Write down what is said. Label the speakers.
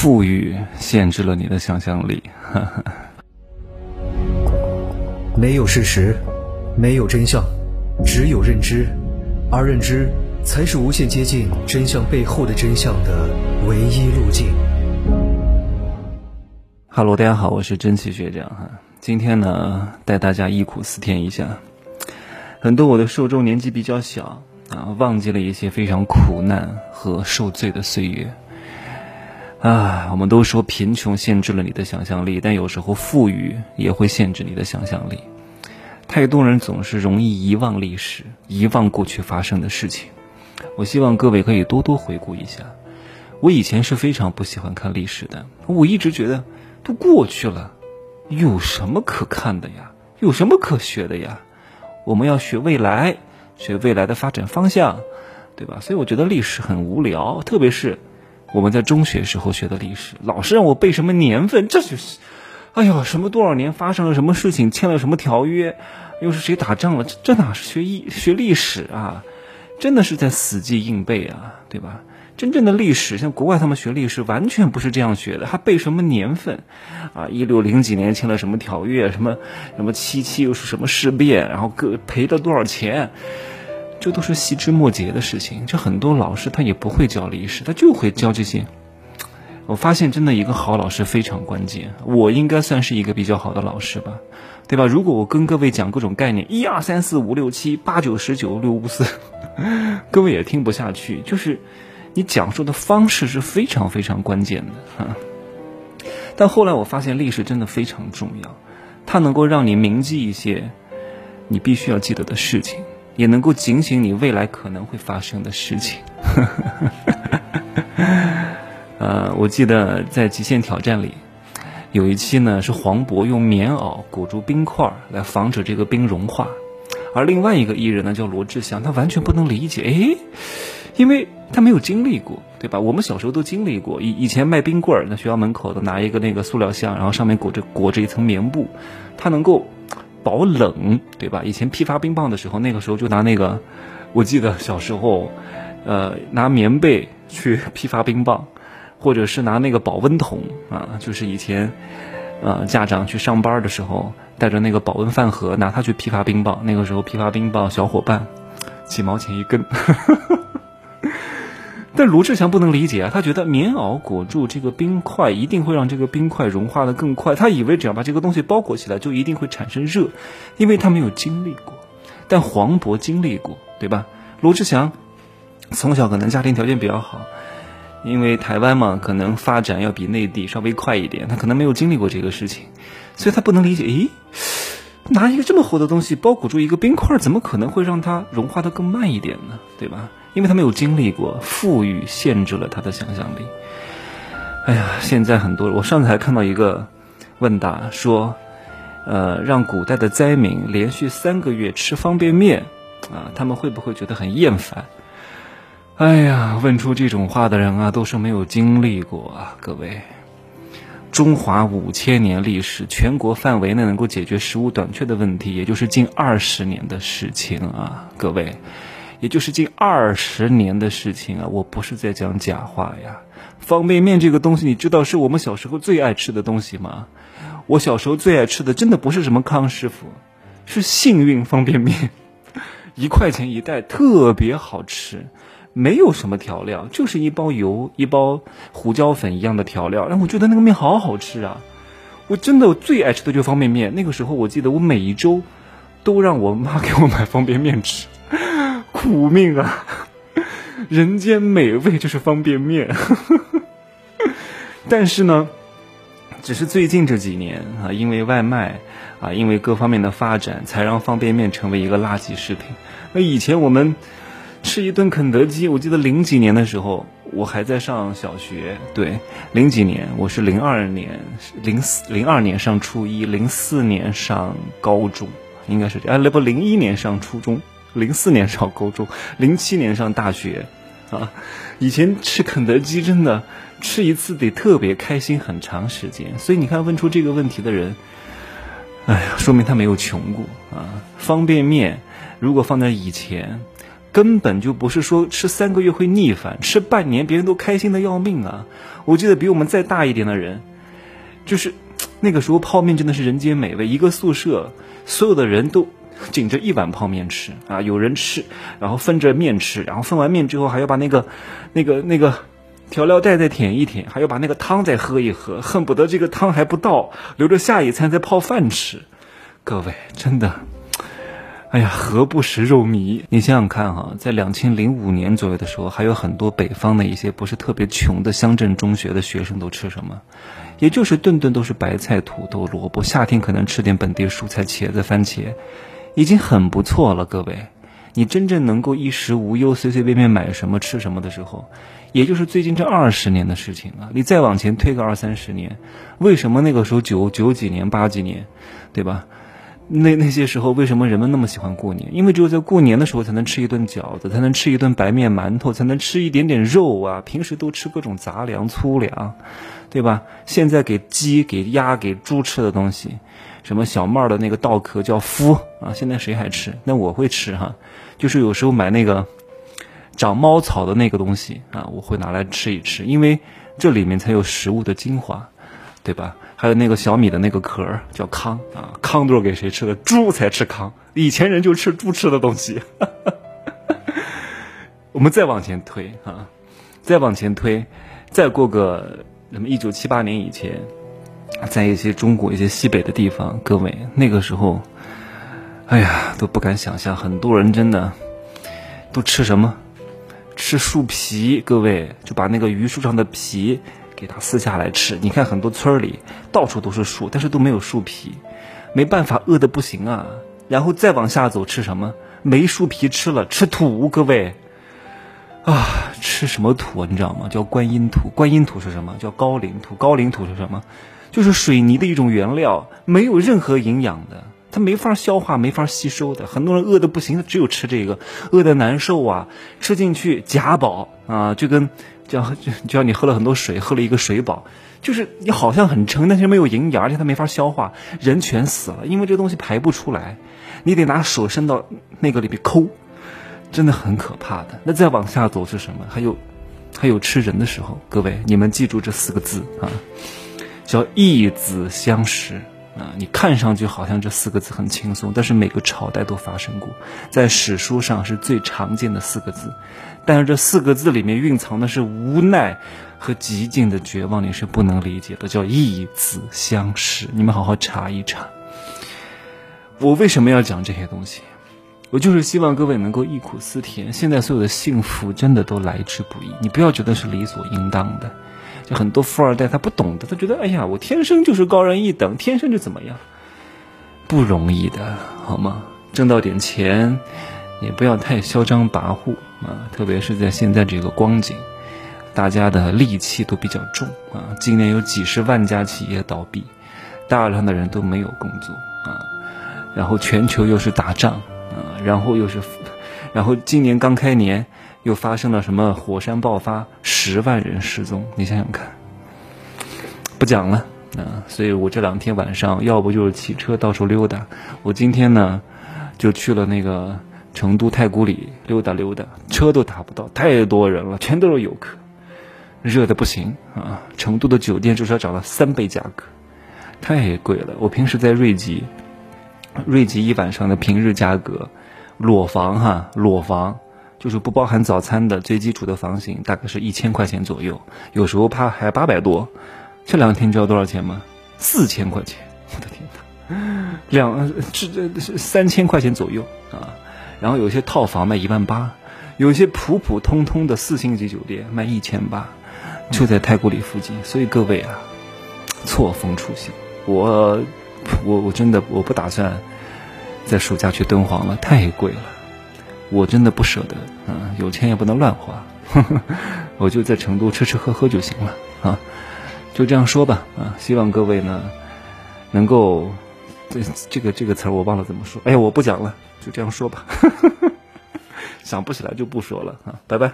Speaker 1: 富裕限制了你的想象力。
Speaker 2: 没有事实，没有真相，只有认知，而认知才是无限接近真相背后的真相的唯一路径。
Speaker 1: 哈喽，大家好，我是真奇学长哈。今天呢，带大家忆苦思甜一下。很多我的受众年纪比较小啊，忘记了一些非常苦难和受罪的岁月。啊，我们都说贫穷限制了你的想象力，但有时候富裕也会限制你的想象力。太多人总是容易遗忘历史，遗忘过去发生的事情。我希望各位可以多多回顾一下。我以前是非常不喜欢看历史的，我一直觉得都过去了，有什么可看的呀？有什么可学的呀？我们要学未来，学未来的发展方向，对吧？所以我觉得历史很无聊，特别是。我们在中学时候学的历史，老师让我背什么年份，这就是，哎呦，什么多少年发生了什么事情，签了什么条约，又是谁打仗了，这这哪是学艺学历史啊？真的是在死记硬背啊，对吧？真正的历史，像国外他们学历史，完全不是这样学的，还背什么年份，啊，一六零几年签了什么条约，什么什么七七又是什么事变，然后各赔了多少钱。这都是细枝末节的事情，就很多老师他也不会教历史，他就会教这些。我发现真的一个好老师非常关键，我应该算是一个比较好的老师吧，对吧？如果我跟各位讲各种概念，一二三四五六七八九十九六五四，各位也听不下去。就是你讲述的方式是非常非常关键的哈。但后来我发现历史真的非常重要，它能够让你铭记一些你必须要记得的事情。也能够警醒你未来可能会发生的事情。呃，我记得在《极限挑战》里，有一期呢是黄渤用棉袄裹住冰块来防止这个冰融化，而另外一个艺人呢叫罗志祥，他完全不能理解，哎，因为他没有经历过，对吧？我们小时候都经历过，以以前卖冰棍儿，在学校门口的拿一个那个塑料箱，然后上面裹着裹着一层棉布，它能够。保冷，对吧？以前批发冰棒的时候，那个时候就拿那个，我记得小时候，呃，拿棉被去批发冰棒，或者是拿那个保温桶啊，就是以前，呃，家长去上班的时候带着那个保温饭盒，拿它去批发冰棒。那个时候批发冰棒，小伙伴几毛钱一根。但卢志祥不能理解啊，他觉得棉袄裹住这个冰块一定会让这个冰块融化的更快，他以为只要把这个东西包裹起来就一定会产生热，因为他没有经历过。但黄渤经历过，对吧？卢志祥从小可能家庭条件比较好，因为台湾嘛，可能发展要比内地稍微快一点，他可能没有经历过这个事情，所以他不能理解。诶，拿一个这么厚的东西包裹住一个冰块，怎么可能会让它融化的更慢一点呢？对吧？因为他没有经历过，富裕限制了他的想象力。哎呀，现在很多，我上次还看到一个问答说，呃，让古代的灾民连续三个月吃方便面，啊，他们会不会觉得很厌烦？哎呀，问出这种话的人啊，都是没有经历过啊，各位。中华五千年历史，全国范围内能够解决食物短缺的问题，也就是近二十年的事情啊，各位。也就是近二十年的事情啊！我不是在讲假话呀。方便面这个东西，你知道是我们小时候最爱吃的东西吗？我小时候最爱吃的，真的不是什么康师傅，是幸运方便面，一块钱一袋，特别好吃，没有什么调料，就是一包油、一包胡椒粉一样的调料。然后我觉得那个面好好吃啊！我真的我最爱吃的就方便面。那个时候我记得我每一周都让我妈给我买方便面吃。苦命啊！人间美味就是方便面，但是呢，只是最近这几年啊，因为外卖啊，因为各方面的发展，才让方便面成为一个垃圾食品。那以前我们吃一顿肯德基，我记得零几年的时候，我还在上小学，对，零几年，我是零二年，零四零二年上初一，零四年上高中，应该是这，啊，那不零一年上初中。零四年上高中，零七年上大学，啊，以前吃肯德基真的吃一次得特别开心很长时间，所以你看问出这个问题的人，哎呀，说明他没有穷过啊。方便面如果放在以前，根本就不是说吃三个月会腻烦，吃半年别人都开心的要命啊！我记得比我们再大一点的人，就是那个时候泡面真的是人间美味，一个宿舍所有的人都紧着一碗泡面吃啊，有人吃，然后分着面吃，然后分完面之后还要把那个那个那个调料袋再舔一舔，还要把那个汤再喝一喝，恨不得这个汤还不倒，留着下一餐再泡饭吃。各位，真的。哎呀，何不食肉糜？你想想看哈，在两千零五年左右的时候，还有很多北方的一些不是特别穷的乡镇中学的学生都吃什么？也就是顿顿都是白菜、土豆、萝卜，夏天可能吃点本地蔬菜，茄子、番茄，已经很不错了。各位，你真正能够衣食无忧、随随便便买什么吃什么的时候，也就是最近这二十年的事情了。你再往前推个二三十年，为什么那个时候九九几年、八几年，对吧？那那些时候，为什么人们那么喜欢过年？因为只有在过年的时候才能吃一顿饺子，才能吃一顿白面馒头，才能吃一点点肉啊！平时都吃各种杂粮、粗粮，对吧？现在给鸡、给鸭、给猪吃的东西，什么小麦的那个稻壳叫麸啊，现在谁还吃？那我会吃哈，就是有时候买那个长猫草的那个东西啊，我会拿来吃一吃，因为这里面才有食物的精华，对吧？还有那个小米的那个壳叫糠啊，糠都是给谁吃的？猪才吃糠，以前人就吃猪吃的东西。我们再往前推啊，再往前推，再过个什么一九七八年以前，在一些中国一些西北的地方，各位那个时候，哎呀都不敢想象，很多人真的都吃什么？吃树皮，各位就把那个榆树上的皮。给它撕下来吃，你看很多村里到处都是树，但是都没有树皮，没办法，饿的不行啊。然后再往下走，吃什么？没树皮吃了，吃土。各位，啊，吃什么土啊？你知道吗？叫观音土。观音土是什么？叫高岭土。高岭土是什么？就是水泥的一种原料，没有任何营养的，它没法消化，没法吸收的。很多人饿的不行，只有吃这个，饿的难受啊，吃进去假饱啊，就跟。叫就叫你喝了很多水，喝了一个水饱，就是你好像很撑，但是没有营养，而且它没法消化，人全死了，因为这东西排不出来，你得拿手伸到那个里边抠，真的很可怕的。那再往下走是什么？还有，还有吃人的时候，各位你们记住这四个字啊，叫义子相食啊。你看上去好像这四个字很轻松，但是每个朝代都发生过，在史书上是最常见的四个字。但是这四个字里面蕴藏的是无奈和极尽的绝望，你是不能理解的，叫一子相识。你们好好查一查。我为什么要讲这些东西？我就是希望各位能够忆苦思甜。现在所有的幸福真的都来之不易，你不要觉得是理所应当的。就很多富二代他不懂的，他觉得哎呀，我天生就是高人一等，天生就怎么样，不容易的，好吗？挣到点钱。也不要太嚣张跋扈啊，特别是在现在这个光景，大家的戾气都比较重啊。今年有几十万家企业倒闭，大量的人都没有工作啊。然后全球又是打仗，然后又是，然后今年刚开年又发生了什么火山爆发，十万人失踪，你想想看。不讲了啊，所以我这两天晚上要不就是骑车到处溜达，我今天呢就去了那个。成都太古里溜达溜达，车都打不到，太多人了，全都是游客，热的不行啊！成都的酒店至少涨了三倍价格，太贵了。我平时在瑞吉，瑞吉一晚上的平日价格，裸房哈，裸房就是不包含早餐的最基础的房型，大概是一千块钱左右，有时候怕还八百多。这两天知道多少钱吗？四千块钱！我的天哪，两这这三千块钱左右啊！然后有些套房卖一万八，有些普普通通的四星级酒店卖一千八，就在太古里附近。所以各位啊，错峰出行，我我我真的我不打算在暑假去敦煌了，太贵了，我真的不舍得。嗯，有钱也不能乱花，我就在成都吃吃喝喝就行了啊，就这样说吧啊，希望各位呢能够这这个这个词儿我忘了怎么说，哎呀，我不讲了。就这样说吧，想不起来就不说了啊，拜拜。